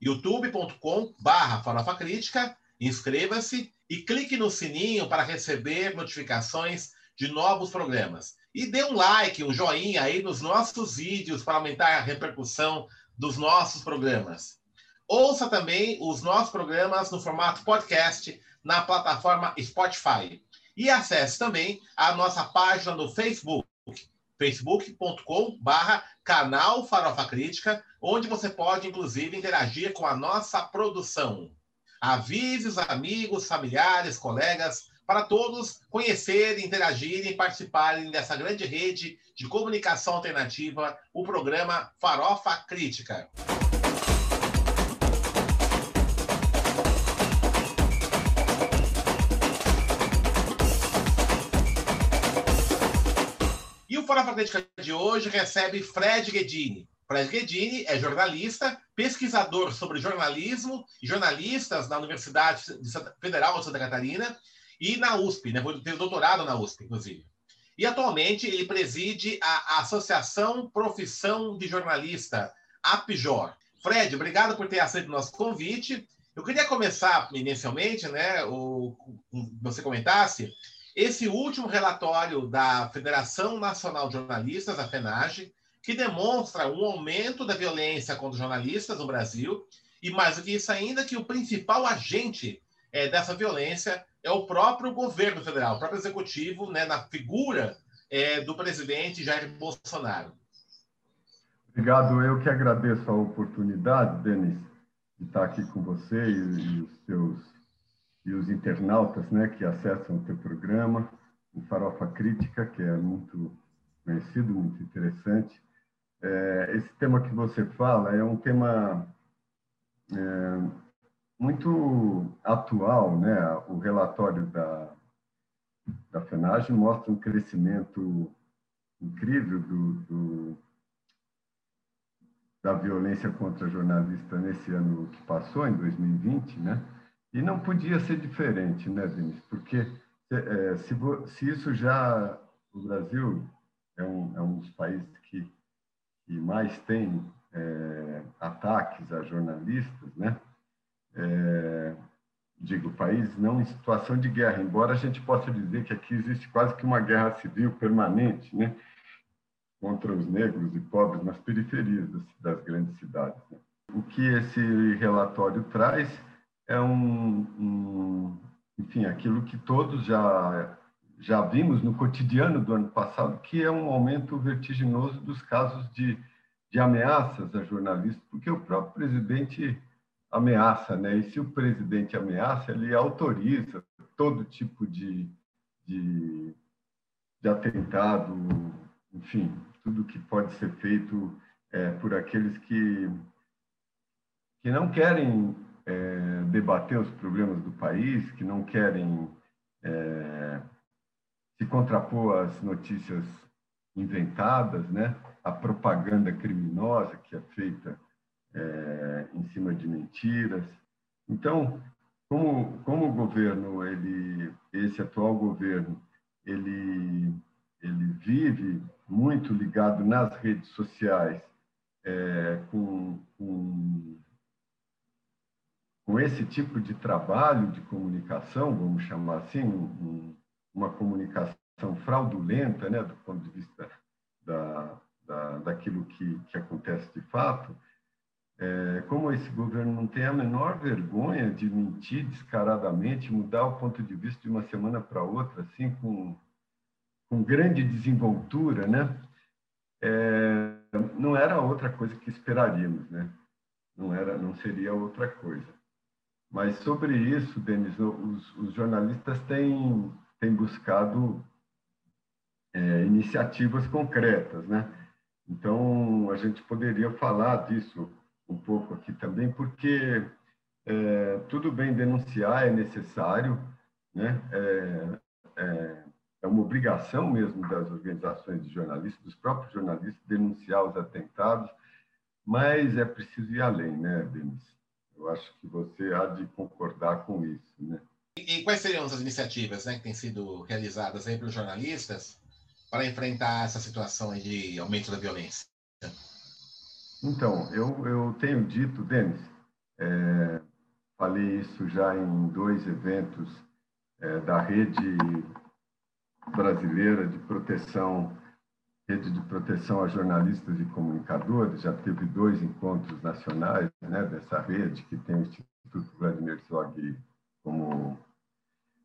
youtube.com barra Farofa Crítica, inscreva-se e clique no sininho para receber notificações de novos programas. E dê um like, um joinha aí nos nossos vídeos para aumentar a repercussão dos nossos programas. Ouça também os nossos programas no formato podcast na plataforma Spotify. E acesse também a nossa página no Facebook, facebook.com barra canal Farofa Crítica, onde você pode, inclusive, interagir com a nossa produção. Avise os amigos, familiares, colegas, para todos conhecerem, interagirem, participarem dessa grande rede de comunicação alternativa, o programa Farofa Crítica. Farofa Crítica de hoje recebe Fred Guedini. Fred Guedini é jornalista, pesquisador sobre jornalismo jornalistas na Universidade Federal de Santa Catarina e na USP, né? Teve doutorado na USP, inclusive. E atualmente ele preside a Associação Profissão de Jornalista, APJOR. Fred, obrigado por ter aceito o nosso convite. Eu queria começar inicialmente, né, o, você comentasse esse último relatório da Federação Nacional de Jornalistas, a FENAGE, que demonstra um aumento da violência contra jornalistas no Brasil, e mais do que isso ainda, que o principal agente é, dessa violência é o próprio governo federal, o próprio executivo, né, na figura é, do presidente Jair Bolsonaro. Obrigado, eu que agradeço a oportunidade, Denis, de estar aqui com você e, e os seus e os internautas né, que acessam o teu programa, o Farofa Crítica, que é muito conhecido, muito interessante. É, esse tema que você fala é um tema é, muito atual, né? O relatório da, da FENAGE mostra um crescimento incrível do, do, da violência contra jornalistas nesse ano que passou, em 2020, né? E não podia ser diferente, né, Denis? Porque é, se, se, isso já. O Brasil é um, é um dos países que, que mais tem é, ataques a jornalistas, né? É, digo, país não em situação de guerra, embora a gente possa dizer que aqui existe quase que uma guerra civil permanente, né? Contra os negros e pobres nas periferias das, das grandes cidades. Né? O que esse relatório traz é um, um, enfim, aquilo que todos já já vimos no cotidiano do ano passado, que é um aumento vertiginoso dos casos de, de ameaças a jornalistas, porque o próprio presidente ameaça, né? E se o presidente ameaça, ele autoriza todo tipo de, de, de atentado, enfim, tudo que pode ser feito é, por aqueles que, que não querem é, debater os problemas do país, que não querem é, se contrapor às notícias inventadas, né? a propaganda criminosa que é feita é, em cima de mentiras. Então, como, como o governo, ele, esse atual governo, ele, ele vive muito ligado nas redes sociais, é, com, com esse tipo de trabalho de comunicação, vamos chamar assim, um, uma comunicação fraudulenta, né, do ponto de vista da, da, daquilo que, que acontece de fato, é, como esse governo não tem a menor vergonha de mentir descaradamente, mudar o ponto de vista de uma semana para outra, assim, com, com grande desenvoltura, né? É, não era outra coisa que esperaríamos, né? Não era, não seria outra coisa. Mas sobre isso, Denis, os, os jornalistas têm, têm buscado é, iniciativas concretas, né? Então, a gente poderia falar disso um pouco aqui também, porque é, tudo bem denunciar, é necessário, né? É, é, é, uma obrigação mesmo das organizações de jornalistas, dos próprios jornalistas, denunciar os atentados, mas é preciso ir além, né, Denis? Eu acho que você há de concordar com isso, né? E, e quais seriam as iniciativas né, que têm sido realizadas aí pelos jornalistas para enfrentar essa situação de aumento da violência? Então, eu, eu tenho dito, Denis, é, falei isso já em dois eventos é, da rede brasileira de proteção, rede de proteção a jornalistas e comunicadores, já teve dois encontros nacionais né, dessa rede, que tem o Instituto Vladimir Zog como,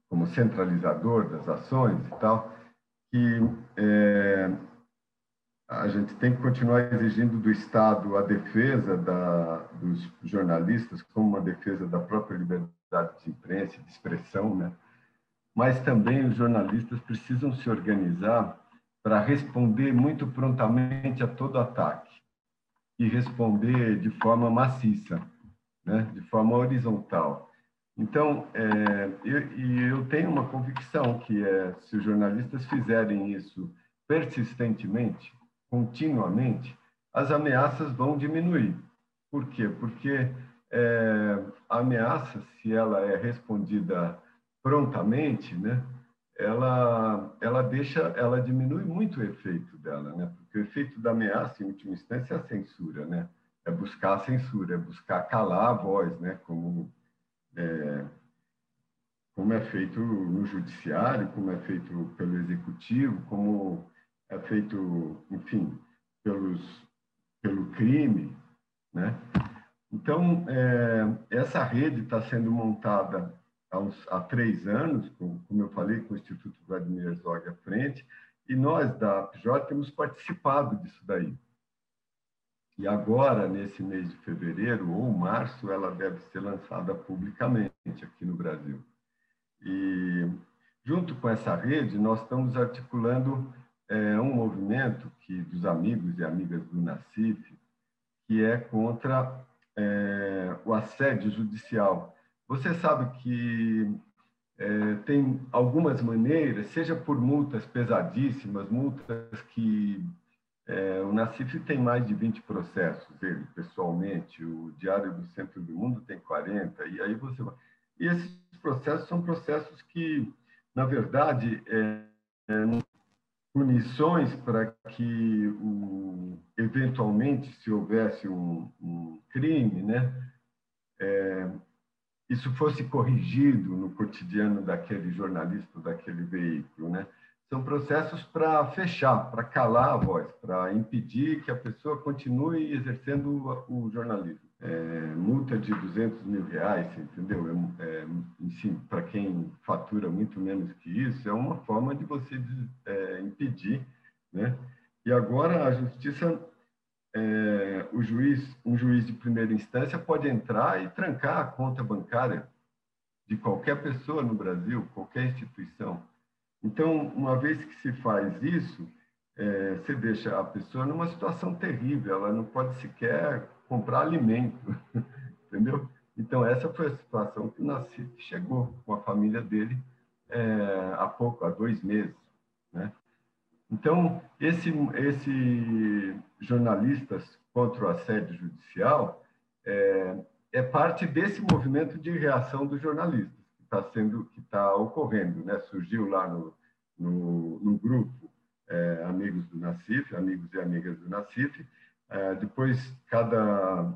como centralizador das ações e tal, que é, a gente tem que continuar exigindo do Estado a defesa da, dos jornalistas como uma defesa da própria liberdade de imprensa, de expressão, né? Mas também os jornalistas precisam se organizar para responder muito prontamente a todo ataque e responder de forma maciça, né? De forma horizontal. Então, é, eu, eu tenho uma convicção que é se os jornalistas fizerem isso persistentemente continuamente, as ameaças vão diminuir. Por quê? Porque é, a ameaça, se ela é respondida prontamente, né, ela, ela deixa, ela diminui muito o efeito dela, né? Porque o efeito da ameaça, em última instância, é a censura, né? É buscar a censura, é buscar calar a voz, né? Como é, como é feito no judiciário, como é feito pelo executivo, como é feito, enfim, pelos, pelo crime, né? Então, é, essa rede está sendo montada há, uns, há três anos, como, como, eu falei, com o Instituto Vladimir Herzog à frente, e nós da PJ temos participado disso daí. E agora, nesse mês de fevereiro ou março, ela deve ser lançada publicamente aqui no Brasil. E, junto com essa rede, nós estamos articulando é um movimento que dos amigos e amigas do Nacif, que é contra é, o assédio judicial. Você sabe que é, tem algumas maneiras, seja por multas pesadíssimas, multas que é, o Nacif tem mais de 20 processos, ele pessoalmente, o Diário do Centro do Mundo tem 40, e aí você vai. E esses processos são processos que, na verdade, é, é, punições para que o, eventualmente, se houvesse um, um crime, né, é, isso fosse corrigido no cotidiano daquele jornalista, daquele veículo, né? São processos para fechar, para calar a voz, para impedir que a pessoa continue exercendo o, jornalismo é, multa de 200 mil reais, entendeu? É, é, para quem fatura muito menos que isso, é uma forma de você é, impedir, né? E agora a justiça, é, o juiz, um juiz de primeira instância pode entrar e trancar a conta bancária de qualquer pessoa no Brasil, qualquer instituição. Então, uma vez que se faz isso, é, você deixa a pessoa numa situação terrível, ela não pode sequer comprar alimento, entendeu? Então, essa foi a situação que o chegou com a família dele é, há pouco, há dois meses, né? Então, esse, esse jornalistas contra o assédio judicial é, é parte desse movimento de reação dos jornalistas que está sendo, que está ocorrendo, né? Surgiu lá no, no, no grupo é, Amigos do Nacif, Amigos e Amigas do Nacif, é, depois, cada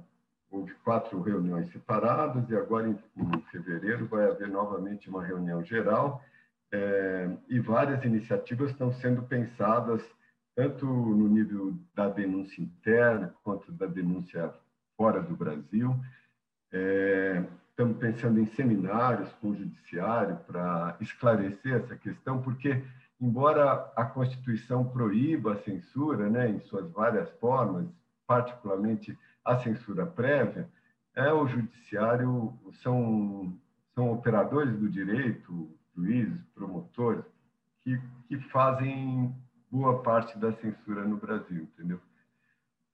houve quatro reuniões separadas e agora em, em fevereiro vai haver novamente uma reunião geral é, e várias iniciativas estão sendo pensadas tanto no nível da denúncia interna quanto da denúncia fora do Brasil. É, estamos pensando em seminários com o judiciário para esclarecer essa questão, porque embora a Constituição proíba a censura, né, em suas várias formas, particularmente a censura prévia, é o judiciário, são, são operadores do direito, juízes, promotores, que, que fazem boa parte da censura no Brasil, entendeu?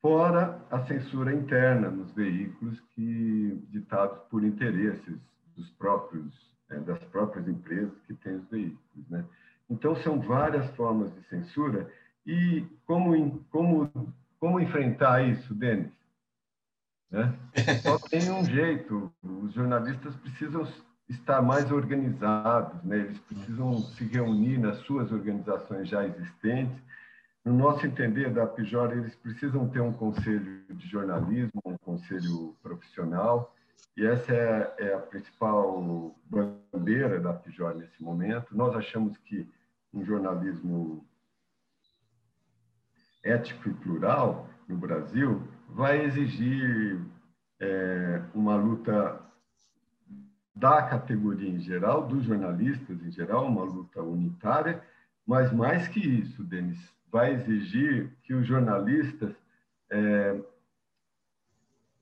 fora a censura interna nos veículos que ditados por interesses dos próprios é, das próprias empresas que têm os veículos, né? Então são várias formas de censura e como como como enfrentar isso, Denis? Né? Só tem um jeito. Os jornalistas precisam estar mais organizados, né? Eles precisam se reunir nas suas organizações já existentes no nosso entender da PIJOR, eles precisam ter um conselho de jornalismo, um conselho profissional, e essa é, é a principal bandeira da PIJOR nesse momento. Nós achamos que um jornalismo ético e plural no Brasil vai exigir é, uma luta da categoria em geral, dos jornalistas em geral, uma luta unitária, mas mais que isso, Denis, vai exigir que os jornalistas é,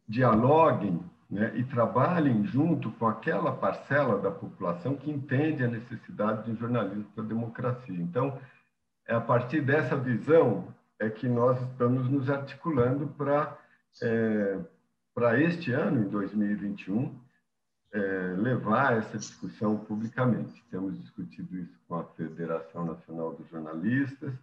dialoguem né, e trabalhem junto com aquela parcela da população que entende a necessidade de um jornalismo para a democracia. Então, é a partir dessa visão é que nós estamos nos articulando para é, para este ano, em 2021, é, levar essa discussão publicamente. Temos discutido isso com a Federação Nacional dos Jornalistas,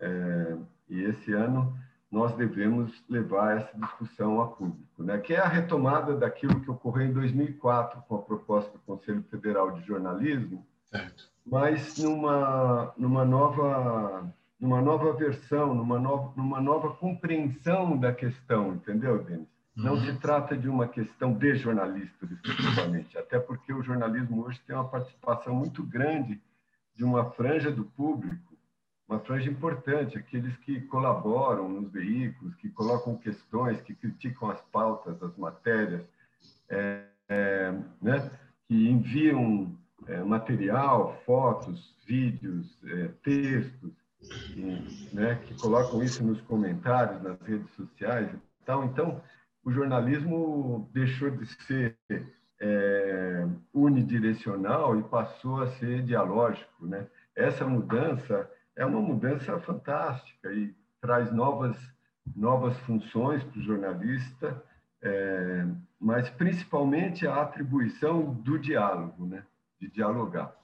é, e esse ano nós devemos levar essa discussão a público, né? que é a retomada daquilo que ocorreu em 2004 com a proposta do Conselho Federal de Jornalismo, certo. mas numa, numa, nova, numa nova versão, numa nova, numa nova compreensão da questão, entendeu, Denis? Não uhum. se trata de uma questão de jornalistas, exclusivamente, até porque o jornalismo hoje tem uma participação muito grande de uma franja do público uma franja importante, aqueles que colaboram nos veículos, que colocam questões, que criticam as pautas, as matérias, é, é, né, que enviam é, material, fotos, vídeos, é, textos, e, né, que colocam isso nos comentários, nas redes sociais e tal. Então, o jornalismo deixou de ser é, unidirecional e passou a ser dialógico, né? Essa mudança é uma mudança fantástica e traz novas, novas funções para o jornalista, é, mas principalmente a atribuição do diálogo, né? de dialogar.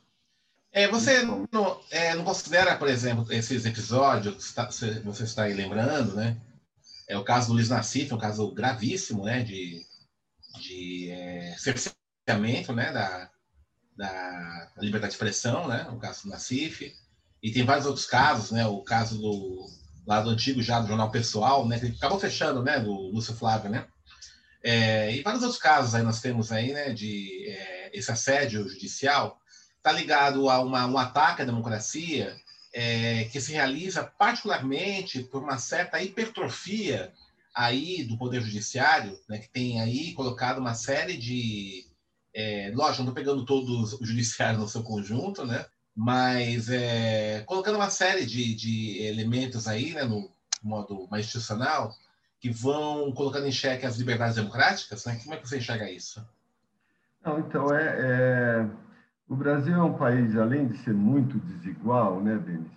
É, você não, é, não, considera, por exemplo, esses episódios que você está aí lembrando, né? É o caso do Luiz Nassif, é um caso gravíssimo, né? De, de é, cerceamento, né? Da, da, liberdade de expressão, né? O caso do Nassif. E tem vários outros casos, né? O caso do lá do antigo já do jornal pessoal, né? Que acabou fechando, né? Do Lúcio Flávio, né? É, e vários outros casos aí nós temos aí, né? De é, esse assédio judicial está ligado a uma, um ataque à democracia é, que se realiza particularmente por uma certa hipertrofia aí do poder judiciário, né? Que tem aí colocado uma série de é, lógico, não estou pegando todos os judiciários no seu conjunto, né? mas é, colocando uma série de, de elementos aí, né, no modo mais institucional, que vão colocando em xeque as liberdades democráticas, né? Como é que você enxerga isso? Não, então, é, é, o Brasil é um país, além de ser muito desigual, né, Denis?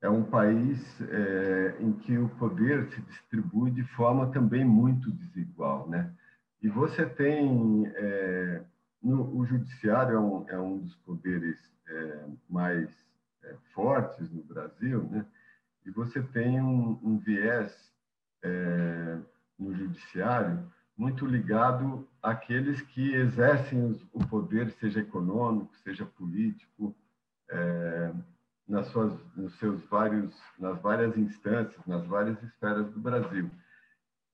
É um país é, em que o poder se distribui de forma também muito desigual, né? E você tem... É, no, o judiciário é um, é um dos poderes é, mais é, fortes no Brasil, né? e você tem um, um viés é, no judiciário muito ligado àqueles que exercem o poder, seja econômico, seja político, é, nas suas, nos seus vários, nas várias instâncias, nas várias esferas do Brasil.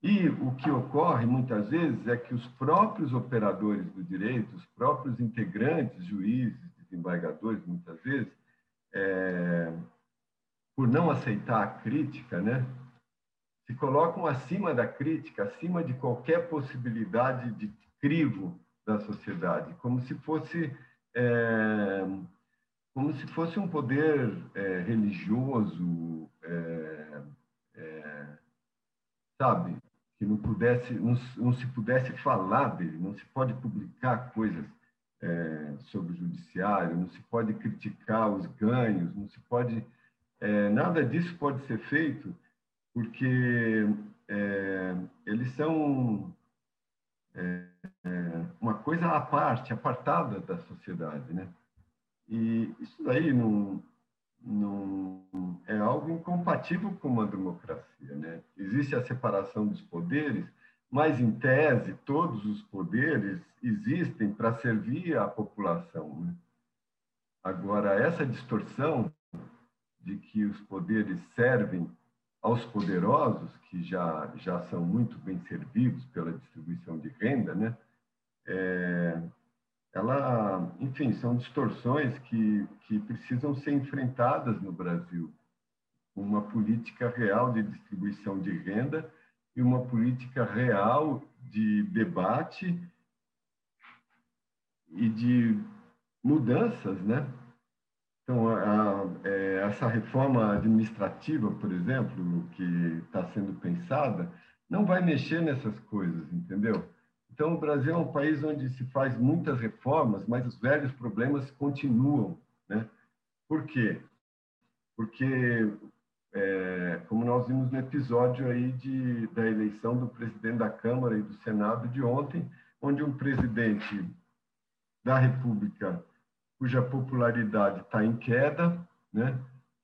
E o que ocorre muitas vezes é que os próprios operadores do direito, os próprios integrantes, juízes, desembargadores, muitas vezes, é, por não aceitar a crítica, né, se colocam acima da crítica, acima de qualquer possibilidade de crivo da sociedade, como se fosse é, como se fosse um poder é, religioso, é, é sabe, que não pudesse, não, não se pudesse falar dele, não se pode publicar coisas é, sobre o judiciário, não se pode criticar os ganhos, não se pode. É, nada disso pode ser feito, porque eles são é, uma coisa à parte, apartada da sociedade, né? E isso daí não, não é algo incompatível com uma democracia, né? Existe a separação dos poderes, mas em tese todos os poderes existem para servir a população, né? Agora essa distorção de que os poderes servem aos poderosos, que já, já são muito bem servidos pela distribuição de renda, né? É, ela, enfim, são distorções que, que precisam ser enfrentadas no Brasil. Uma política real de distribuição de renda e uma política real de debate e de mudanças, né? Então, a, a, é, essa reforma administrativa, por exemplo, que está sendo pensada, não vai mexer nessas coisas, entendeu? Então, o Brasil é um país onde se faz muitas reformas, mas os velhos problemas continuam, né? Por quê? Porque, é, como nós vimos no episódio aí de, da eleição do presidente da Câmara e do Senado de ontem, onde um presidente da República cuja popularidade está em queda, né?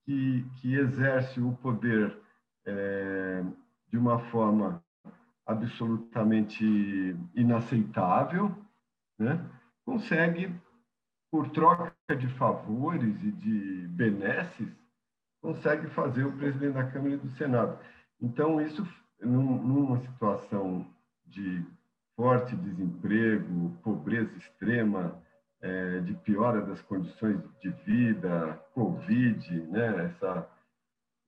que, que exerce o poder é, de uma forma absolutamente inaceitável, né? consegue, por troca de favores e de benesses, consegue fazer o presidente da Câmara e do Senado. Então, isso, numa situação de forte desemprego, pobreza extrema, é, de piora das condições de vida, Covid, né, essa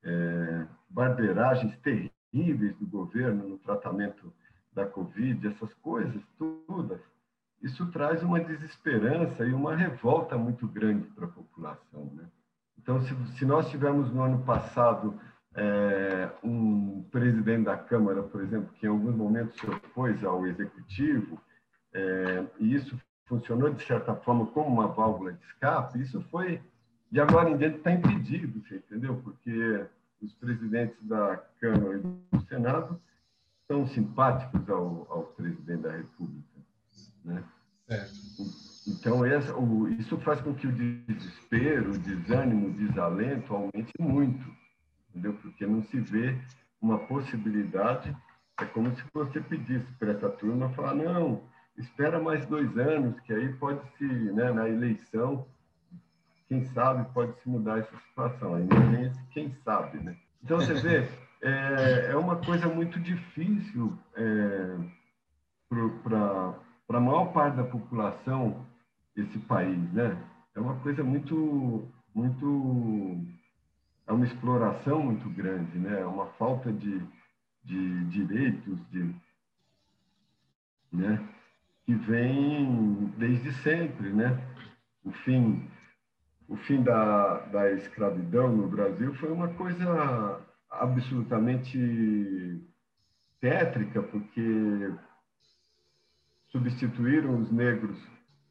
é, barbeiragens terríveis do governo no tratamento da Covid, essas coisas todas, isso traz uma desesperança e uma revolta muito grande para a população. Né? Então, se, se nós tivemos no ano passado é, um presidente da Câmara, por exemplo, que em alguns momentos se opôs ao executivo, é, e isso funcionou de certa forma como uma válvula de escape, isso foi de agora em diante está impedido, você entendeu? Porque os presidentes da Câmara e do Senado são simpáticos ao, ao presidente da República, né? Certo. Então essa, o, isso faz com que o desespero, o desânimo, o desalento aumente muito, entendeu? Porque não se vê uma possibilidade. É como se você pedisse para essa turma falar não espera mais dois anos, que aí pode se, né, na eleição, quem sabe pode se mudar essa situação. Ainda tem esse quem sabe, né? Então, você vê, é, é uma coisa muito difícil é, para a maior parte da população esse país, né? É uma coisa muito, muito, é uma exploração muito grande, né? É uma falta de, de direitos, de, né? Que vem desde sempre, né? O fim, o fim da, da escravidão no Brasil foi uma coisa absolutamente tétrica, porque substituíram os negros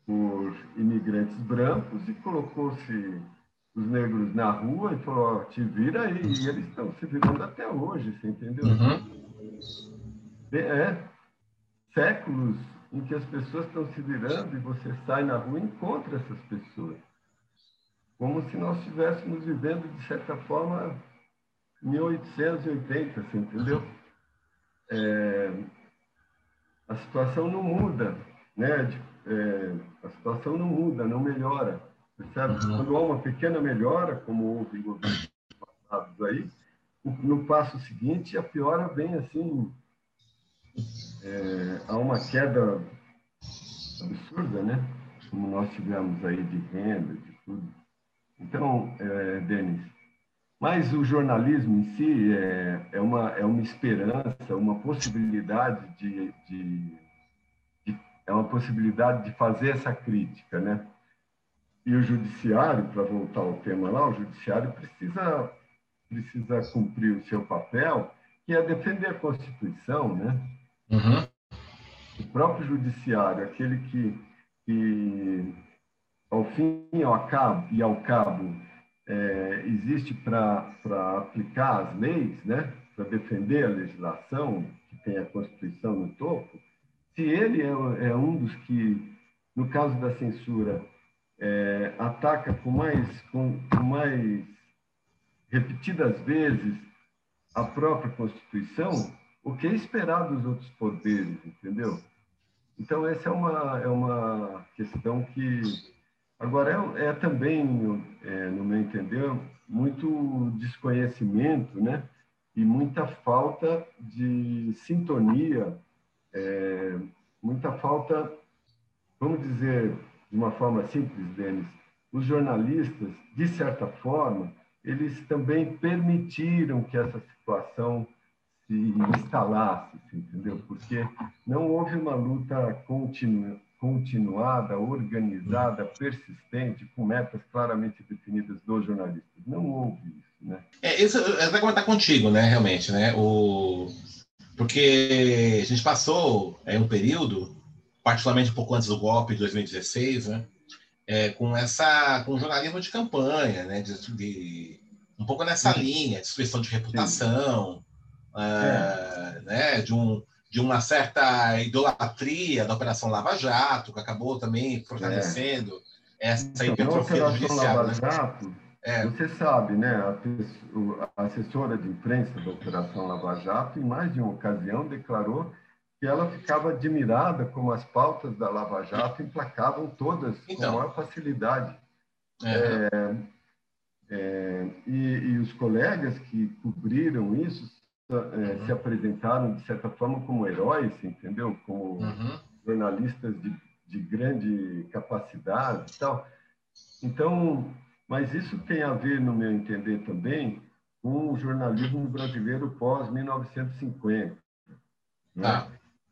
por imigrantes brancos e colocou-se os negros na rua e falou, te vira aí. E eles estão se virando até hoje, você entendeu? Uhum. É, séculos em que as pessoas estão se virando e você sai na rua e encontra essas pessoas. Como se nós estivéssemos vivendo, de certa forma, 1880, você entendeu? É, a situação não muda, né? É, a situação não muda, não melhora, percebe? Uhum. Quando há uma pequena melhora, como houve em governos passados aí, no passo seguinte a piora vem assim é, há uma queda absurda, né? Como nós tivemos aí de renda, de tudo. Então, é, Denis, mas o jornalismo em si é, é, uma, é uma esperança, uma possibilidade de, de, de, é uma possibilidade de fazer essa crítica, né? E o judiciário, para voltar ao tema lá, o judiciário precisa precisa cumprir o seu papel, que é defender a Constituição, né? Uhum. O próprio judiciário, aquele que, que ao fim ao cabo, e ao cabo é, existe para aplicar as leis, né? para defender a legislação, que tem a Constituição no topo, se ele é, é um dos que, no caso da censura, é, ataca com mais, com, com mais repetidas vezes a própria Constituição, o que esperado dos outros poderes, entendeu? Então, essa é uma, é uma questão que. Agora, é, é também, é, no meu entender, muito desconhecimento, né? E muita falta de sintonia, é, muita falta, vamos dizer de uma forma simples, Denis, os jornalistas, de certa forma, eles também permitiram que essa situação se instalasse, entendeu? Porque não houve uma luta continu, continuada, organizada, persistente, com metas claramente definidas dos jornalistas. Não houve isso, né? É, isso eu vou comentar contigo, né, realmente, né? O... Porque a gente passou é, um período, particularmente um pouco antes do golpe de 2016, né? É, com essa com jornalismo de campanha, né, de, de um pouco nessa linha, destruição de reputação, é. né, de, um, de uma certa idolatria da Operação Lava Jato, que acabou também fortalecendo é. essa então, hipertrofia judicial. Lava né? Jato, é. Você sabe, né, a, a assessora de imprensa da Operação Lava Jato, em mais de uma ocasião, declarou que ela ficava admirada como as pautas da Lava Jato emplacavam todas então. com maior facilidade. É. É, é, e, e, os colegas que cobriram isso é, uhum. se apresentaram, de certa forma, como heróis, entendeu? Como uhum. jornalistas de, de grande capacidade e tal. Então, mas isso tem a ver, no meu entender também, com o jornalismo brasileiro pós-1950, né? Ah.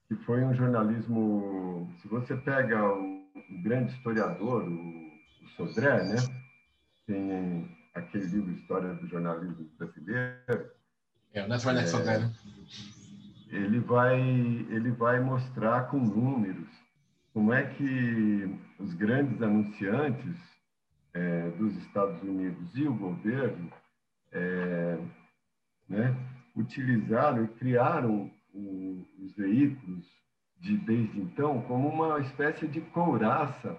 que foi um jornalismo... Se você pega o, o grande historiador, o, o Sodré, né? tem aquele livro História do Jornalismo Brasileiro, é, o Neto é, né? Ele vai, ele vai mostrar com números como é que os grandes anunciantes é, dos Estados Unidos e o governo é, né, utilizaram e criaram o, os veículos de, desde então como uma espécie de couraça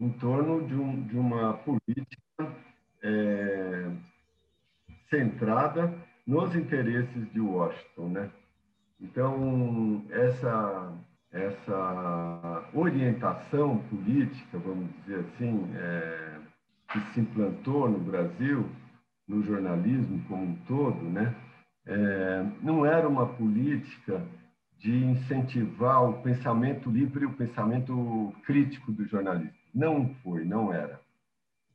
em torno de, um, de uma política é, centrada nos interesses de Washington, né? Então essa essa orientação política, vamos dizer assim, é, que se implantou no Brasil, no jornalismo como um todo, né? É, não era uma política de incentivar o pensamento livre e o pensamento crítico do jornalista. Não foi, não era.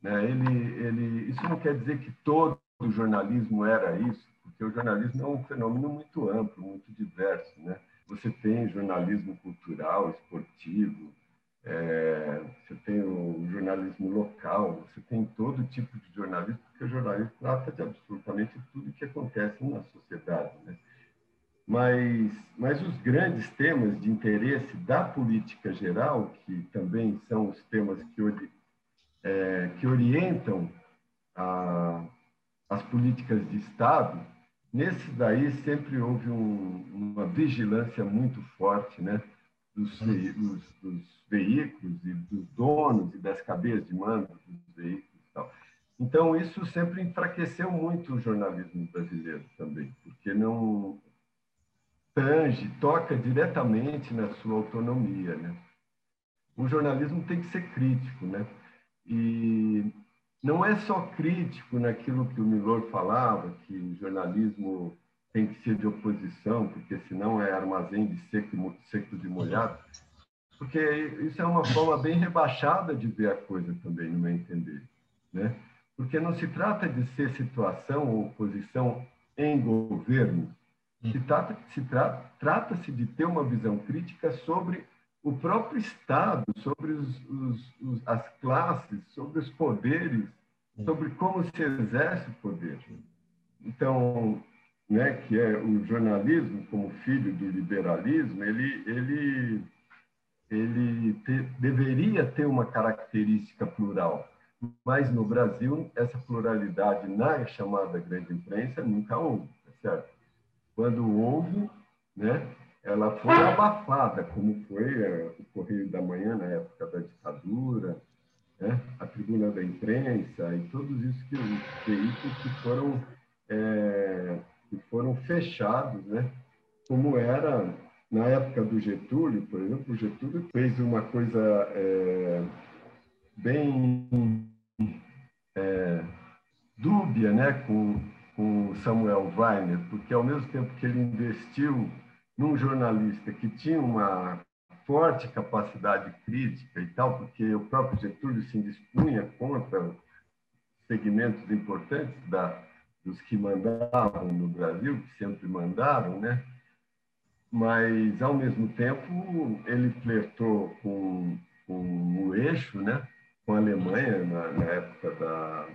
Né? Ele, ele, isso não quer dizer que todo jornalismo era isso, porque o jornalismo é um fenômeno muito amplo, muito diverso, né? Você tem jornalismo cultural, esportivo, é, você tem o jornalismo local, você tem todo tipo de jornalismo, porque o jornalismo trata de absolutamente tudo que acontece na sociedade, né? Mas, mas os grandes temas de interesse da política geral, que também são os temas que, é, que orientam a, as políticas de Estado, Nesse daí sempre houve um, uma vigilância muito forte, né, dos, uhum. dos, dos, veículos e dos donos e das cadeias de mando dos veículos e tal. Então isso sempre enfraqueceu muito o jornalismo brasileiro também, porque não tange, toca diretamente na sua autonomia, né? O jornalismo tem que ser crítico, né? E não é só crítico naquilo que o Milor falava, que o jornalismo tem que ser de oposição, porque senão é armazém de seco, seco de molhado, porque isso é uma forma bem rebaixada de ver a coisa também, no meu entender. Né? Porque não se trata de ser situação ou oposição em governo, se trata se tra, trata-se de ter uma visão crítica sobre o próprio Estado, sobre os, os, os, as classes, sobre os poderes, sobre como se exerce o poder. Então, né, que é o jornalismo como filho do liberalismo, ele, ele, ele te, deveria ter uma característica plural. Mas no Brasil, essa pluralidade na chamada grande imprensa nunca houve, tá certo? quando houve, né, ela foi abafada, como foi é, o Correio da Manhã na época da ditadura, né, a Tribuna da Imprensa e todos esses veículos que foram, é, que foram fechados, né, como era na época do Getúlio, por exemplo, o Getúlio fez uma coisa é, bem é, dúbia né, com, com Samuel Weiner, porque ao mesmo tempo que ele investiu num jornalista que tinha uma forte capacidade crítica e tal, porque o próprio Getúlio se dispunha contra segmentos importantes da, dos que mandavam no Brasil, que sempre mandaram, né? Mas, ao mesmo tempo, ele flertou com, com o eixo, né? com a Alemanha, na, na época da,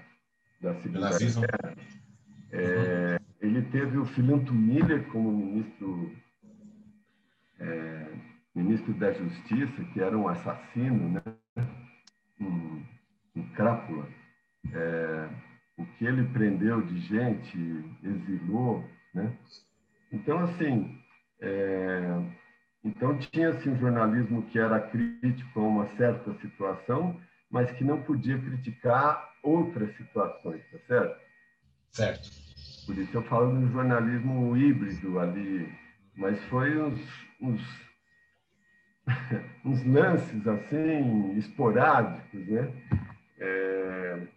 da Segunda Guerra. É, ele teve o Filanto Miller como ministro é, ministro da Justiça, que era um assassino, né? um, um crápula. É, o que ele prendeu de gente, exilou. Né? Então, assim, é, então tinha assim, um jornalismo que era crítico a uma certa situação, mas que não podia criticar outras situações, tá certo? Certo. Por isso eu falo do jornalismo híbrido ali, mas foi uns, uns, uns lances assim esporádicos, né? É,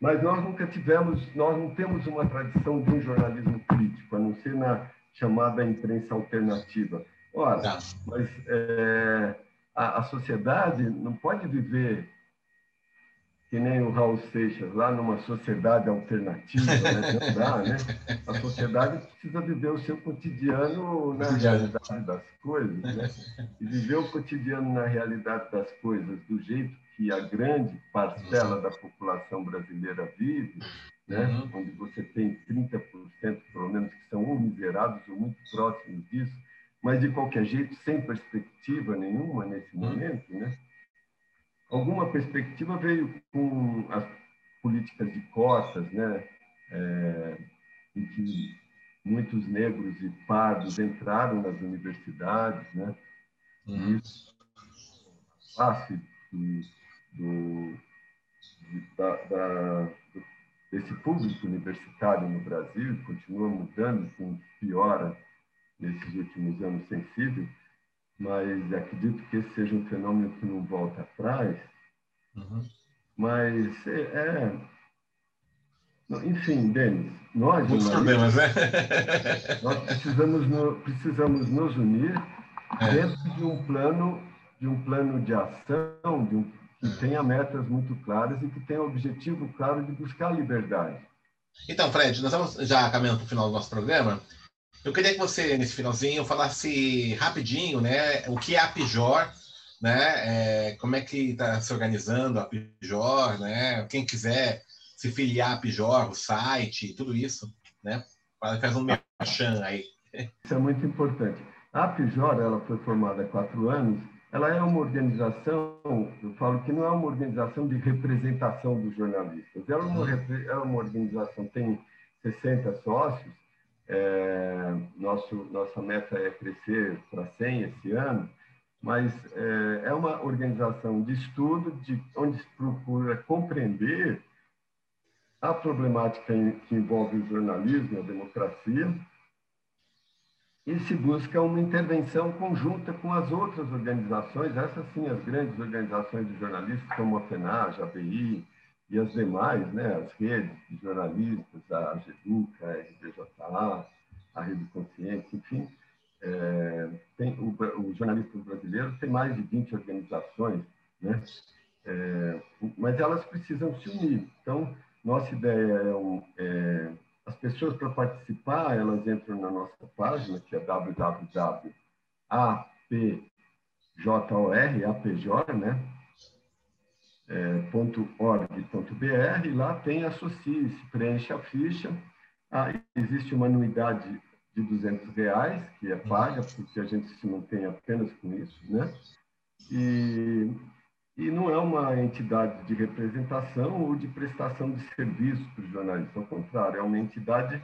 mas nós nunca tivemos, nós não temos uma tradição de um jornalismo crítico, a não ser na chamada imprensa alternativa. Ora, tá. mas é, a, a sociedade não pode viver que nem o Raul Seixas, lá numa sociedade alternativa, né? Não dá, né? A sociedade precisa viver o seu cotidiano na realidade das coisas, né? E viver o cotidiano na realidade das coisas do jeito que a grande parcela da população brasileira vive, né? Uhum. Onde você tem 30%, pelo menos, que são ou miserados ou muito próximos disso, mas de qualquer jeito, sem perspectiva nenhuma nesse uhum. momento, né? Alguma perspectiva veio com as políticas de cotas, né? É, em que muitos negros e pardos entraram nas universidades, né? Uhum. Isso face do, do, da, da, desse público universitário no Brasil continua mudando, com piora nesses últimos anos sensível, mas acredito que esse seja um fenômeno que não volta atrás. Uhum. Mas é, é, Enfim, Denis, nós. Muitos problemas, né? nós precisamos, no, precisamos nos unir é. dentro de um plano de um plano de ação de um, que é. tenha metas muito claras e que tenha o objetivo claro de buscar a liberdade. Então, Fred, nós estamos já caminhando para o final do nosso programa. Eu queria que você, nesse finalzinho, falasse rapidinho, né, o que é a Pijor, né, é, como é que está se organizando a Pijor, né, quem quiser se filiar à Pijor, o site, tudo isso, né, faz um merchan aí. Isso é muito importante. A Pijor, ela foi formada há quatro anos, ela é uma organização, eu falo que não é uma organização de representação dos jornalistas, ela é uma, uhum. é uma organização, tem 60 sócios, é, nosso, nossa meta é crescer para 100 esse ano, mas é, é uma organização de estudo de, onde se procura compreender a problemática que envolve o jornalismo, a democracia, e se busca uma intervenção conjunta com as outras organizações, essas sim, as grandes organizações de jornalistas, como a FENAG, a ABI, e as demais, né, as redes de jornalistas, a GEDUCA, a RBJA, a Rede Consciência, enfim, é, tem, o, o brasileiro tem mais de 20 organizações, né, é, mas elas precisam se unir. Então, nossa ideia é, um, é as pessoas para participar, elas entram na nossa página, que é www.apjor, apjor, né, é, .org.br, lá tem associe-se, preenche a ficha. Ah, existe uma anuidade de 200 reais, que é paga, porque a gente se mantém apenas com isso, né? E, e não é uma entidade de representação ou de prestação de serviços para os jornalistas, ao contrário, é uma entidade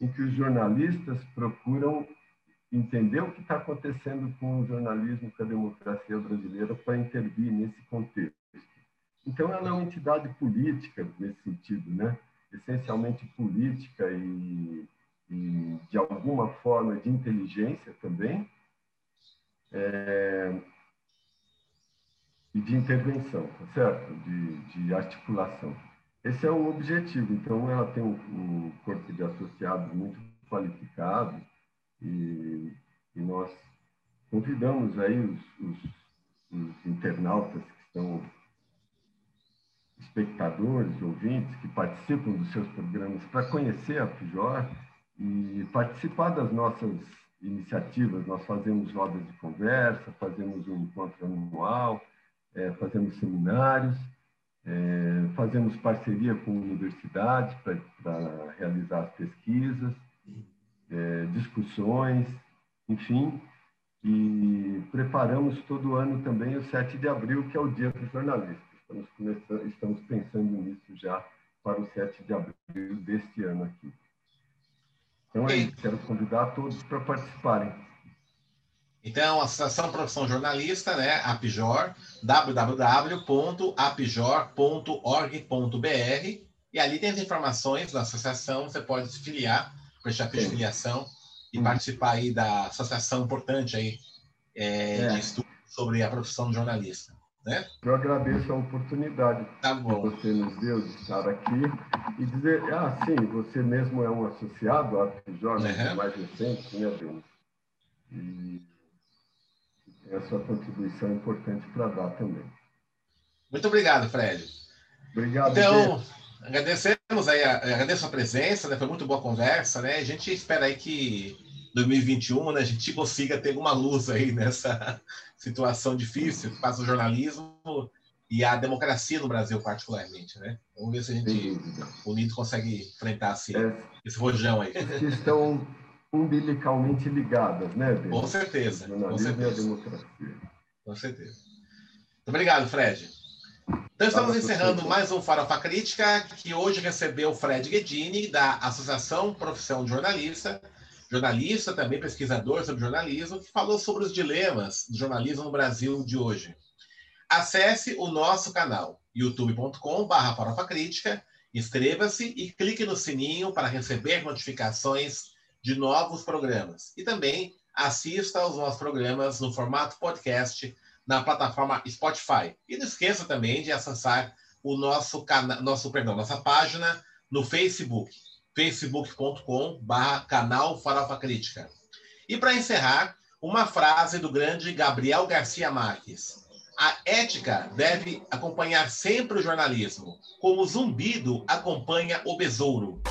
em que os jornalistas procuram entender o que está acontecendo com o jornalismo, com a democracia brasileira, para intervir nesse contexto. Então, ela é uma entidade política nesse sentido, né? essencialmente política e, e de alguma forma de inteligência também, é, e de intervenção, tá certo? De, de articulação. Esse é o objetivo. Então, ela tem um, um corpo de associados muito qualificado e, e nós convidamos aí os, os, os, internautas que estão espectadores, ouvintes, que participam dos seus programas para conhecer a FIJOR e participar das nossas iniciativas. Nós fazemos rodas de conversa, fazemos um encontro anual, é, fazemos seminários, é, fazemos parceria com universidades para realizar as pesquisas, é, discussões, enfim, e preparamos todo ano também o 7 de abril, que é o Dia dos Jornalistas. Estamos, começando, estamos pensando nisso já para o 7 de abril deste ano aqui. Então é isso, quero convidar todos para participarem. Então, a Associação Profissão Jornalista, né, APJOR, www.apjor.org.br, e ali tem as informações da associação, você pode se filiar, prestar de filiação e hum. participar aí da associação importante aí é, é. de estudo sobre a profissão de jornalista. Né? Eu agradeço a oportunidade tá que você nos deu de estar aqui e dizer, ah, sim, você mesmo é um associado à APJOR, uhum. mais recente, né, Denis? E é a sua contribuição importante para dar também. Muito obrigado, Fred. Obrigado. Então, agradecemos aí, agradeço a presença, né? Foi muito boa conversa, né? A gente espera aí que 2021 né, a gente consiga ter alguma luz aí nessa situação difícil que passa o jornalismo e a democracia no Brasil, particularmente, né? Vamos ver se a gente, unido, consegue enfrentar assim, é, esse rojão aí. Que estão umbilicalmente ligadas, né? Denis? Com certeza. Com certeza. democracia. Com certeza. Muito obrigado, Fred. Então, estamos encerrando mais um Farofa Crítica, que hoje recebeu Fred Guedini, da Associação Profissão de Jornalista, jornalista, também pesquisador sobre jornalismo, que falou sobre os dilemas do jornalismo no Brasil de hoje. Acesse o nosso canal, youtube.com.br Farofa Crítica, inscreva-se e clique no sininho para receber notificações de novos programas. E também assista aos nossos programas no formato podcast na plataforma Spotify. E não esqueça também de acessar o nosso canal, nosso perdão, nossa página no Facebook, facebook.com/barra canal Farofa Crítica. E para encerrar, uma frase do grande Gabriel Garcia Marques. A ética deve acompanhar sempre o jornalismo, como o zumbido acompanha o besouro.